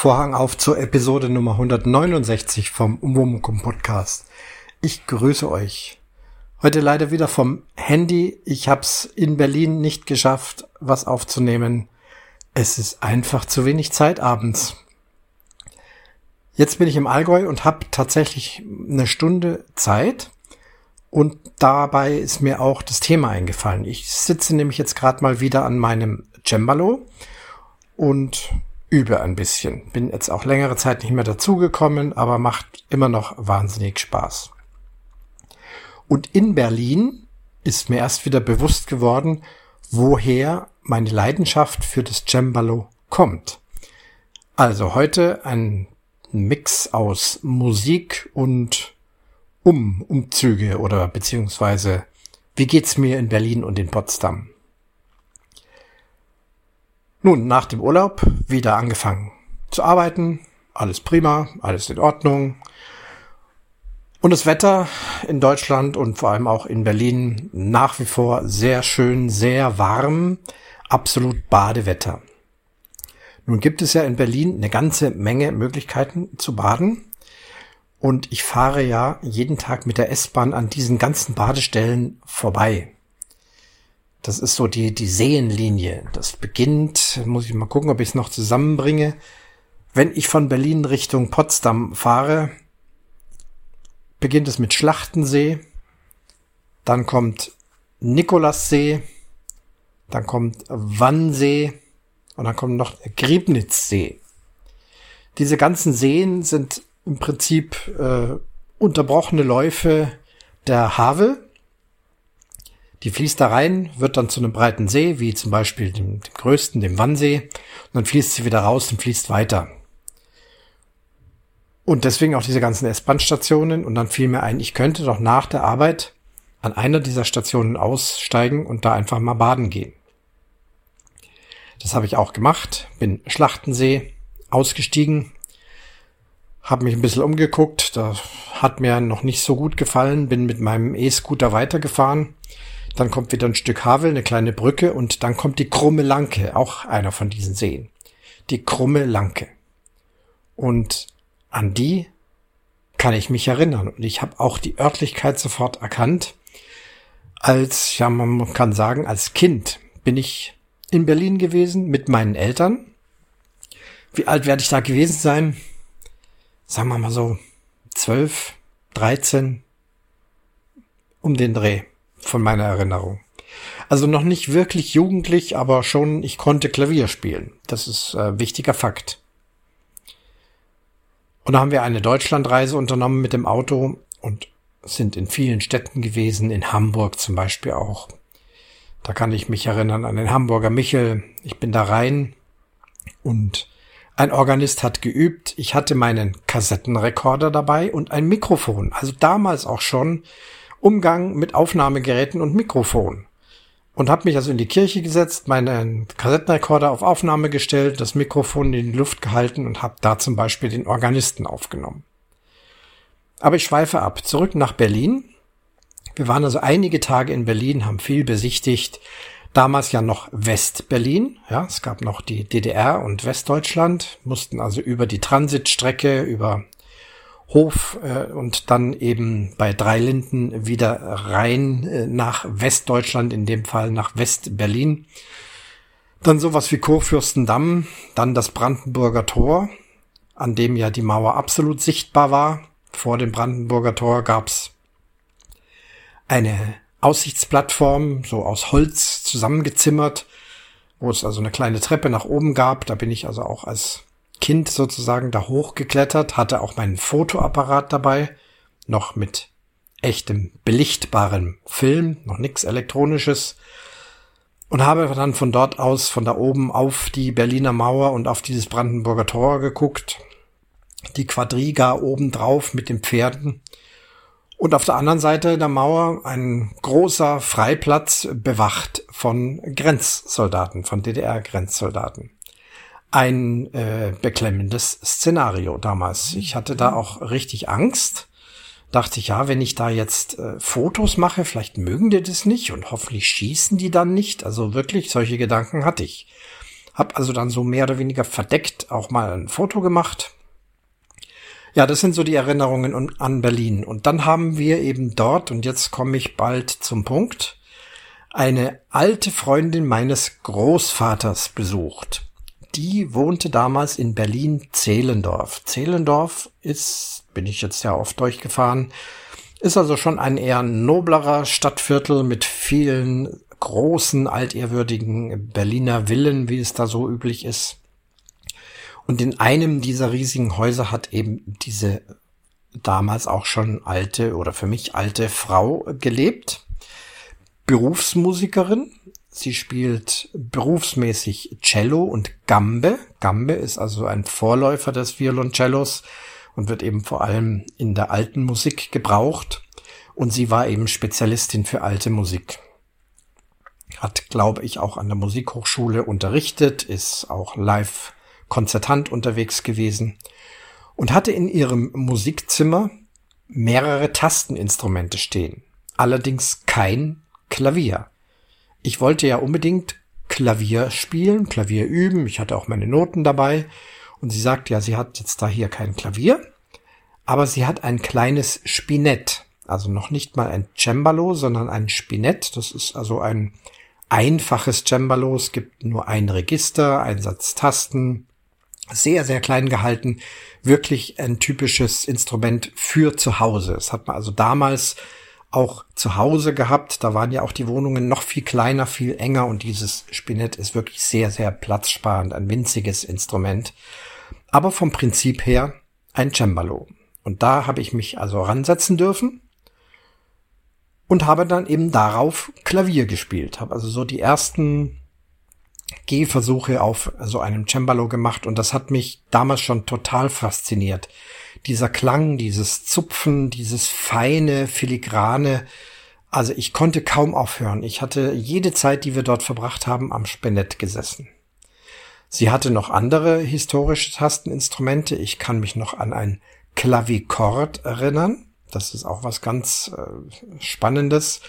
Vorhang auf zur Episode Nummer 169 vom Umwomukum Podcast. Ich grüße euch. Heute leider wieder vom Handy. Ich hab's in Berlin nicht geschafft, was aufzunehmen. Es ist einfach zu wenig Zeit abends. Jetzt bin ich im Allgäu und habe tatsächlich eine Stunde Zeit. Und dabei ist mir auch das Thema eingefallen. Ich sitze nämlich jetzt gerade mal wieder an meinem Cembalo und übe ein bisschen. Bin jetzt auch längere Zeit nicht mehr dazugekommen, aber macht immer noch wahnsinnig Spaß. Und in Berlin ist mir erst wieder bewusst geworden, woher meine Leidenschaft für das Cembalo kommt. Also heute ein Mix aus Musik und um Umzüge oder beziehungsweise wie geht's mir in Berlin und in Potsdam? Nun, nach dem Urlaub wieder angefangen zu arbeiten. Alles prima, alles in Ordnung. Und das Wetter in Deutschland und vor allem auch in Berlin nach wie vor sehr schön, sehr warm, absolut Badewetter. Nun gibt es ja in Berlin eine ganze Menge Möglichkeiten zu baden. Und ich fahre ja jeden Tag mit der S-Bahn an diesen ganzen Badestellen vorbei. Das ist so die, die Seenlinie. Das beginnt, muss ich mal gucken, ob ich es noch zusammenbringe. Wenn ich von Berlin Richtung Potsdam fahre, beginnt es mit Schlachtensee, dann kommt Nikolassee, dann kommt Wannsee und dann kommt noch Griebnitzsee. Diese ganzen Seen sind im Prinzip äh, unterbrochene Läufe der Havel die fließt da rein, wird dann zu einem breiten See, wie zum Beispiel dem, dem größten, dem Wannsee, und dann fließt sie wieder raus und fließt weiter. Und deswegen auch diese ganzen S-Bahn-Stationen. Und dann fiel mir ein, ich könnte doch nach der Arbeit an einer dieser Stationen aussteigen und da einfach mal baden gehen. Das habe ich auch gemacht, bin Schlachtensee ausgestiegen, habe mich ein bisschen umgeguckt, da hat mir noch nicht so gut gefallen, bin mit meinem E-Scooter weitergefahren dann kommt wieder ein Stück Havel, eine kleine Brücke und dann kommt die krumme Lanke, auch einer von diesen Seen. Die krumme Lanke. Und an die kann ich mich erinnern. Und ich habe auch die Örtlichkeit sofort erkannt. Als, ja, man kann sagen, als Kind bin ich in Berlin gewesen mit meinen Eltern. Wie alt werde ich da gewesen sein? Sagen wir mal so zwölf, dreizehn, um den Dreh von meiner Erinnerung. Also noch nicht wirklich jugendlich, aber schon, ich konnte Klavier spielen. Das ist äh, wichtiger Fakt. Und da haben wir eine Deutschlandreise unternommen mit dem Auto und sind in vielen Städten gewesen, in Hamburg zum Beispiel auch. Da kann ich mich erinnern an den Hamburger Michel. Ich bin da rein und ein Organist hat geübt. Ich hatte meinen Kassettenrekorder dabei und ein Mikrofon. Also damals auch schon Umgang mit Aufnahmegeräten und Mikrofon. Und habe mich also in die Kirche gesetzt, meinen Kassettenrekorder auf Aufnahme gestellt, das Mikrofon in die Luft gehalten und habe da zum Beispiel den Organisten aufgenommen. Aber ich schweife ab. Zurück nach Berlin. Wir waren also einige Tage in Berlin, haben viel besichtigt. Damals ja noch West-Berlin. Ja, es gab noch die DDR und Westdeutschland, mussten also über die Transitstrecke, über Hof äh, und dann eben bei Dreilinden wieder rein äh, nach Westdeutschland, in dem Fall nach West-Berlin. Dann sowas wie Kurfürstendamm, dann das Brandenburger Tor, an dem ja die Mauer absolut sichtbar war. Vor dem Brandenburger Tor gab's eine Aussichtsplattform, so aus Holz zusammengezimmert, wo es also eine kleine Treppe nach oben gab. Da bin ich also auch als Kind sozusagen da hochgeklettert, hatte auch meinen Fotoapparat dabei, noch mit echtem belichtbarem Film, noch nichts elektronisches. Und habe dann von dort aus, von da oben auf die Berliner Mauer und auf dieses Brandenburger Tor geguckt, die Quadriga oben drauf mit den Pferden. Und auf der anderen Seite der Mauer ein großer Freiplatz bewacht von Grenzsoldaten, von DDR-Grenzsoldaten ein äh, beklemmendes Szenario damals. Ich hatte da auch richtig Angst. Dachte ich, ja, wenn ich da jetzt äh, Fotos mache, vielleicht mögen die das nicht und hoffentlich schießen die dann nicht. Also wirklich, solche Gedanken hatte ich. Hab also dann so mehr oder weniger verdeckt auch mal ein Foto gemacht. Ja, das sind so die Erinnerungen an Berlin. Und dann haben wir eben dort, und jetzt komme ich bald zum Punkt, eine alte Freundin meines Großvaters besucht. Die wohnte damals in Berlin-Zehlendorf. Zehlendorf ist, bin ich jetzt ja oft durchgefahren, ist also schon ein eher noblerer Stadtviertel mit vielen großen, altehrwürdigen Berliner Villen, wie es da so üblich ist. Und in einem dieser riesigen Häuser hat eben diese damals auch schon alte oder für mich alte Frau gelebt. Berufsmusikerin. Sie spielt berufsmäßig Cello und Gambe. Gambe ist also ein Vorläufer des Violoncellos und wird eben vor allem in der alten Musik gebraucht. Und sie war eben Spezialistin für alte Musik. Hat, glaube ich, auch an der Musikhochschule unterrichtet, ist auch live Konzertant unterwegs gewesen und hatte in ihrem Musikzimmer mehrere Tasteninstrumente stehen. Allerdings kein Klavier. Ich wollte ja unbedingt Klavier spielen, Klavier üben. Ich hatte auch meine Noten dabei und sie sagt, ja, sie hat jetzt da hier kein Klavier, aber sie hat ein kleines Spinett. Also noch nicht mal ein Cembalo, sondern ein Spinett. Das ist also ein einfaches Cembalo. Es gibt nur ein Register, ein Satz Tasten. Sehr, sehr klein gehalten. Wirklich ein typisches Instrument für zu Hause. Es hat man also damals auch zu Hause gehabt. Da waren ja auch die Wohnungen noch viel kleiner, viel enger und dieses Spinett ist wirklich sehr, sehr platzsparend, ein winziges Instrument. Aber vom Prinzip her ein Cembalo. Und da habe ich mich also ransetzen dürfen und habe dann eben darauf Klavier gespielt. Habe also so die ersten Gehversuche auf so einem Cembalo gemacht und das hat mich damals schon total fasziniert dieser Klang, dieses Zupfen, dieses feine, filigrane. Also ich konnte kaum aufhören. Ich hatte jede Zeit, die wir dort verbracht haben, am Spinett gesessen. Sie hatte noch andere historische Tasteninstrumente. Ich kann mich noch an ein Klavikord erinnern. Das ist auch was ganz äh, Spannendes.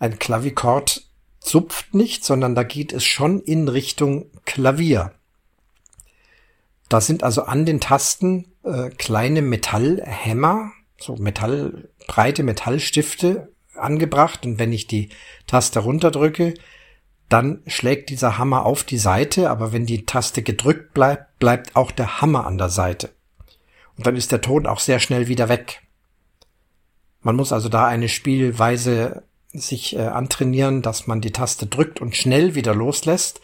Ein Klavikord zupft nicht, sondern da geht es schon in Richtung Klavier. Da sind also an den Tasten äh, kleine Metallhämmer, so Metall, breite Metallstifte angebracht und wenn ich die Taste runterdrücke, dann schlägt dieser Hammer auf die Seite, aber wenn die Taste gedrückt bleibt, bleibt auch der Hammer an der Seite. Und dann ist der Ton auch sehr schnell wieder weg. Man muss also da eine Spielweise sich äh, antrainieren, dass man die Taste drückt und schnell wieder loslässt,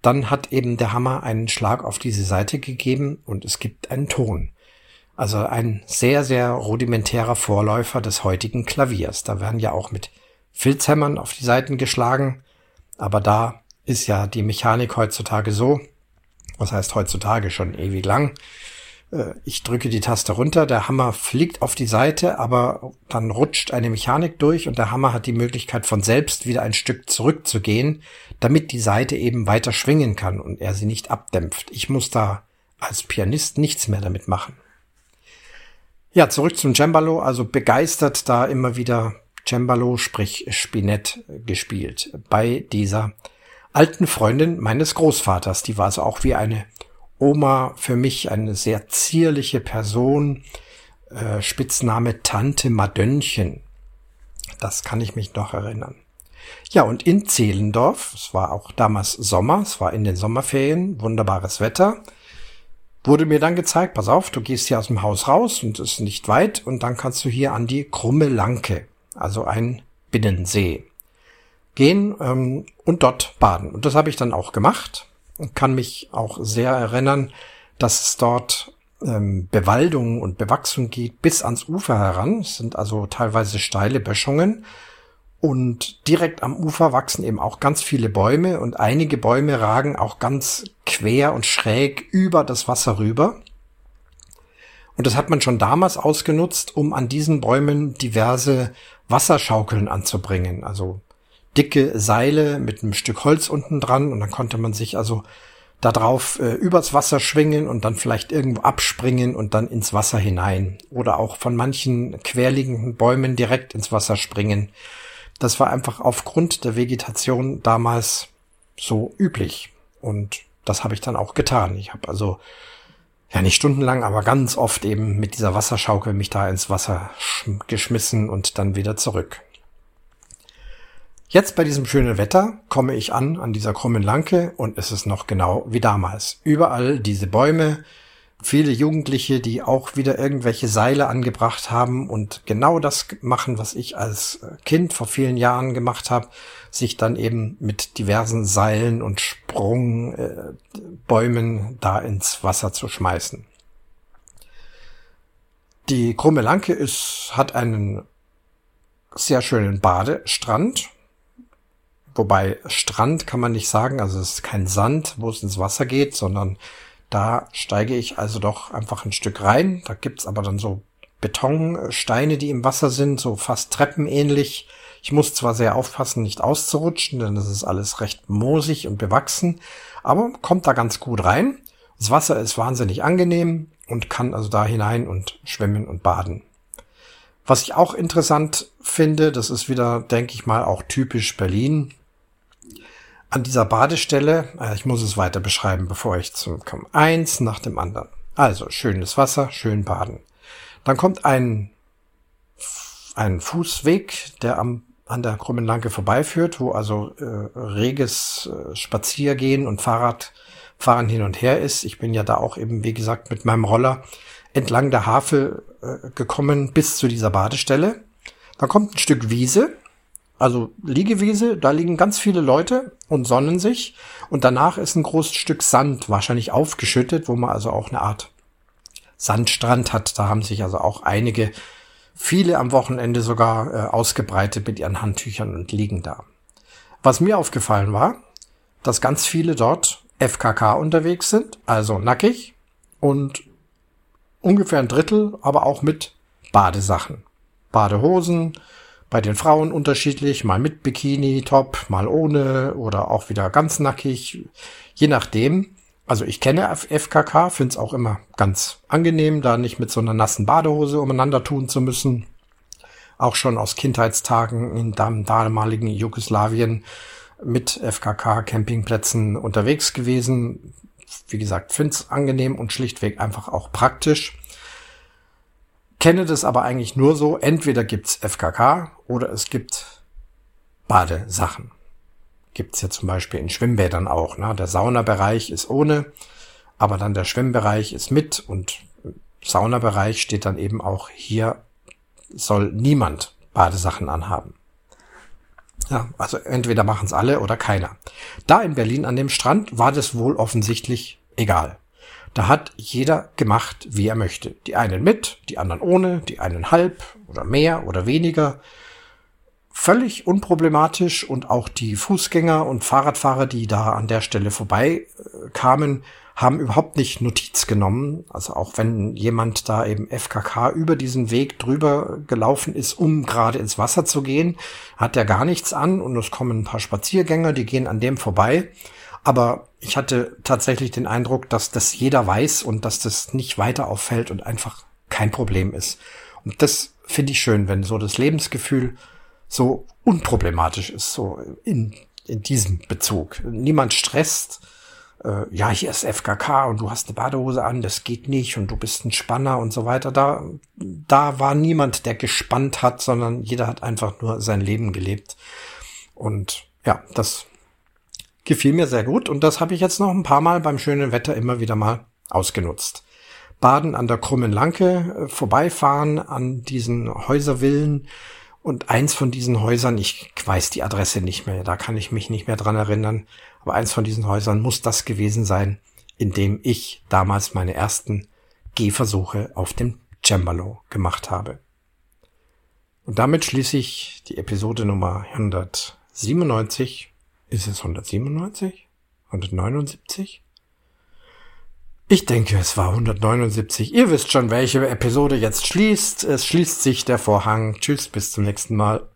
dann hat eben der Hammer einen Schlag auf diese Seite gegeben und es gibt einen Ton. Also ein sehr, sehr rudimentärer Vorläufer des heutigen Klaviers. Da werden ja auch mit Filzhämmern auf die Seiten geschlagen. Aber da ist ja die Mechanik heutzutage so, was heißt heutzutage schon ewig lang, äh, ich drücke die Taste runter, der Hammer fliegt auf die Seite, aber dann rutscht eine Mechanik durch und der Hammer hat die Möglichkeit von selbst wieder ein Stück zurückzugehen, damit die Seite eben weiter schwingen kann und er sie nicht abdämpft. Ich muss da als Pianist nichts mehr damit machen. Ja, zurück zum Cembalo, also begeistert da immer wieder Cembalo, sprich Spinett gespielt bei dieser alten Freundin meines Großvaters. Die war also auch wie eine Oma für mich eine sehr zierliche Person, äh, Spitzname Tante Madönnchen. Das kann ich mich noch erinnern. Ja, und in Zehlendorf, es war auch damals Sommer, es war in den Sommerferien, wunderbares Wetter, wurde mir dann gezeigt, pass auf, du gehst hier aus dem Haus raus und es ist nicht weit und dann kannst du hier an die Krumme Lanke, also ein Binnensee, gehen ähm, und dort baden. Und das habe ich dann auch gemacht kann mich auch sehr erinnern, dass es dort ähm, Bewaldung und Bewachsung geht bis ans Ufer heran. Es sind also teilweise steile Böschungen. Und direkt am Ufer wachsen eben auch ganz viele Bäume und einige Bäume ragen auch ganz quer und schräg über das Wasser rüber. Und das hat man schon damals ausgenutzt, um an diesen Bäumen diverse Wasserschaukeln anzubringen. Also dicke Seile mit einem Stück Holz unten dran und dann konnte man sich also da drauf äh, übers Wasser schwingen und dann vielleicht irgendwo abspringen und dann ins Wasser hinein oder auch von manchen querliegenden Bäumen direkt ins Wasser springen. Das war einfach aufgrund der Vegetation damals so üblich und das habe ich dann auch getan. Ich habe also ja nicht stundenlang, aber ganz oft eben mit dieser Wasserschaukel mich da ins Wasser geschmissen und dann wieder zurück. Jetzt bei diesem schönen Wetter komme ich an an dieser krummen Lanke und es ist noch genau wie damals. Überall diese Bäume, viele Jugendliche, die auch wieder irgendwelche Seile angebracht haben und genau das machen, was ich als Kind vor vielen Jahren gemacht habe, sich dann eben mit diversen Seilen und Sprungbäumen äh, da ins Wasser zu schmeißen. Die Krumme Lanke ist, hat einen sehr schönen Badestrand, wobei Strand kann man nicht sagen, also es ist kein Sand, wo es ins Wasser geht, sondern da steige ich also doch einfach ein Stück rein. Da gibt's aber dann so Betonsteine, die im Wasser sind, so fast treppenähnlich. Ich muss zwar sehr aufpassen, nicht auszurutschen, denn das ist alles recht moosig und bewachsen, aber kommt da ganz gut rein. Das Wasser ist wahnsinnig angenehm und kann also da hinein und schwimmen und baden. Was ich auch interessant finde, das ist wieder, denke ich mal, auch typisch Berlin. An dieser Badestelle, äh, ich muss es weiter beschreiben, bevor ich zum komme. Eins nach dem anderen. Also schönes Wasser, schön baden. Dann kommt ein, ein Fußweg, der am an der Krummen Lanke vorbeiführt, wo also äh, reges äh, Spaziergehen und Fahrradfahren hin und her ist. Ich bin ja da auch eben, wie gesagt, mit meinem Roller entlang der Havel äh, gekommen bis zu dieser Badestelle. Da kommt ein Stück Wiese, also Liegewiese, da liegen ganz viele Leute und sonnen sich. Und danach ist ein großes Stück Sand, wahrscheinlich aufgeschüttet, wo man also auch eine Art Sandstrand hat. Da haben sich also auch einige viele am Wochenende sogar äh, ausgebreitet mit ihren Handtüchern und liegen da. Was mir aufgefallen war, dass ganz viele dort FKK unterwegs sind, also nackig und ungefähr ein Drittel, aber auch mit Badesachen. Badehosen, bei den Frauen unterschiedlich, mal mit Bikini, Top, mal ohne oder auch wieder ganz nackig, je nachdem. Also ich kenne FKK, finde es auch immer ganz angenehm, da nicht mit so einer nassen Badehose umeinander tun zu müssen. Auch schon aus Kindheitstagen in damaligen Jugoslawien mit FKK-Campingplätzen unterwegs gewesen. Wie gesagt, finde es angenehm und schlichtweg einfach auch praktisch. Kenne das aber eigentlich nur so, entweder gibt's FKK oder es gibt Badesachen gibt's ja zum Beispiel in Schwimmbädern auch. Ne? Der Saunabereich ist ohne, aber dann der Schwimmbereich ist mit und Saunabereich steht dann eben auch hier soll niemand Badesachen anhaben. Ja, also entweder machen's alle oder keiner. Da in Berlin an dem Strand war das wohl offensichtlich egal. Da hat jeder gemacht, wie er möchte. Die einen mit, die anderen ohne, die einen halb oder mehr oder weniger völlig unproblematisch und auch die Fußgänger und Fahrradfahrer, die da an der Stelle vorbei äh, haben überhaupt nicht Notiz genommen. Also auch wenn jemand da eben FKK über diesen Weg drüber gelaufen ist, um gerade ins Wasser zu gehen, hat der gar nichts an und es kommen ein paar Spaziergänger, die gehen an dem vorbei. Aber ich hatte tatsächlich den Eindruck, dass das jeder weiß und dass das nicht weiter auffällt und einfach kein Problem ist. Und das finde ich schön, wenn so das Lebensgefühl so unproblematisch ist, so in, in diesem Bezug. Niemand stresst, äh, ja, hier ist FKK und du hast eine Badehose an, das geht nicht und du bist ein Spanner und so weiter. Da, da war niemand, der gespannt hat, sondern jeder hat einfach nur sein Leben gelebt. Und ja, das gefiel mir sehr gut und das habe ich jetzt noch ein paar Mal beim schönen Wetter immer wieder mal ausgenutzt. Baden an der krummen Lanke, äh, vorbeifahren an diesen Häuservillen, und eins von diesen Häusern, ich weiß die Adresse nicht mehr, da kann ich mich nicht mehr dran erinnern, aber eins von diesen Häusern muss das gewesen sein, in dem ich damals meine ersten Gehversuche auf dem Cembalo gemacht habe. Und damit schließe ich die Episode Nummer 197. Ist es 197? 179? Ich denke, es war 179. Ihr wisst schon, welche Episode jetzt schließt. Es schließt sich der Vorhang. Tschüss, bis zum nächsten Mal.